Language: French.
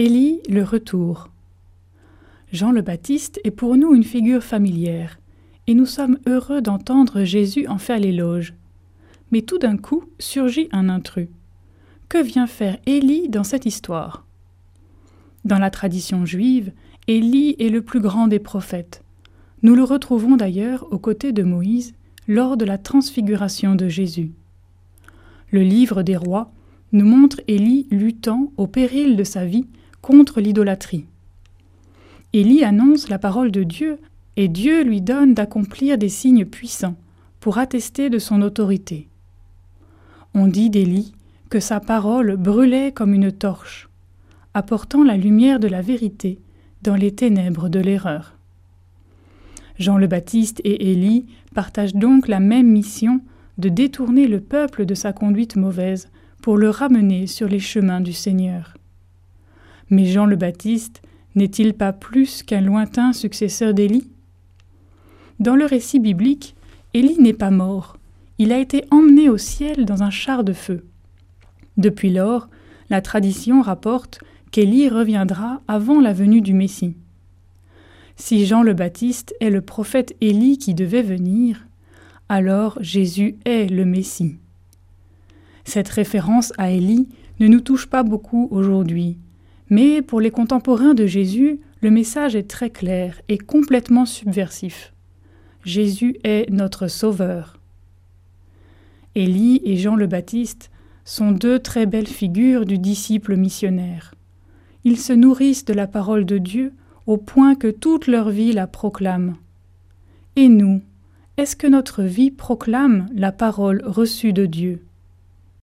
Élie, le retour. Jean le Baptiste est pour nous une figure familière, et nous sommes heureux d'entendre Jésus en faire l'éloge. Mais tout d'un coup surgit un intrus. Que vient faire Élie dans cette histoire? Dans la tradition juive, Élie est le plus grand des prophètes. Nous le retrouvons d'ailleurs aux côtés de Moïse lors de la transfiguration de Jésus. Le livre des rois nous montre Élie luttant au péril de sa vie contre l'idolâtrie. Élie annonce la parole de Dieu et Dieu lui donne d'accomplir des signes puissants pour attester de son autorité. On dit d'Élie que sa parole brûlait comme une torche, apportant la lumière de la vérité dans les ténèbres de l'erreur. Jean le Baptiste et Élie partagent donc la même mission de détourner le peuple de sa conduite mauvaise pour le ramener sur les chemins du Seigneur. Mais Jean le Baptiste n'est-il pas plus qu'un lointain successeur d'Élie? Dans le récit biblique, Élie n'est pas mort, il a été emmené au ciel dans un char de feu. Depuis lors, la tradition rapporte qu'Élie reviendra avant la venue du Messie. Si Jean le Baptiste est le prophète Élie qui devait venir, alors Jésus est le Messie. Cette référence à Élie ne nous touche pas beaucoup aujourd'hui, mais pour les contemporains de Jésus, le message est très clair et complètement subversif. Jésus est notre Sauveur. Élie et Jean le Baptiste sont deux très belles figures du disciple missionnaire. Ils se nourrissent de la parole de Dieu au point que toute leur vie la proclame. Et nous, est-ce que notre vie proclame la parole reçue de Dieu?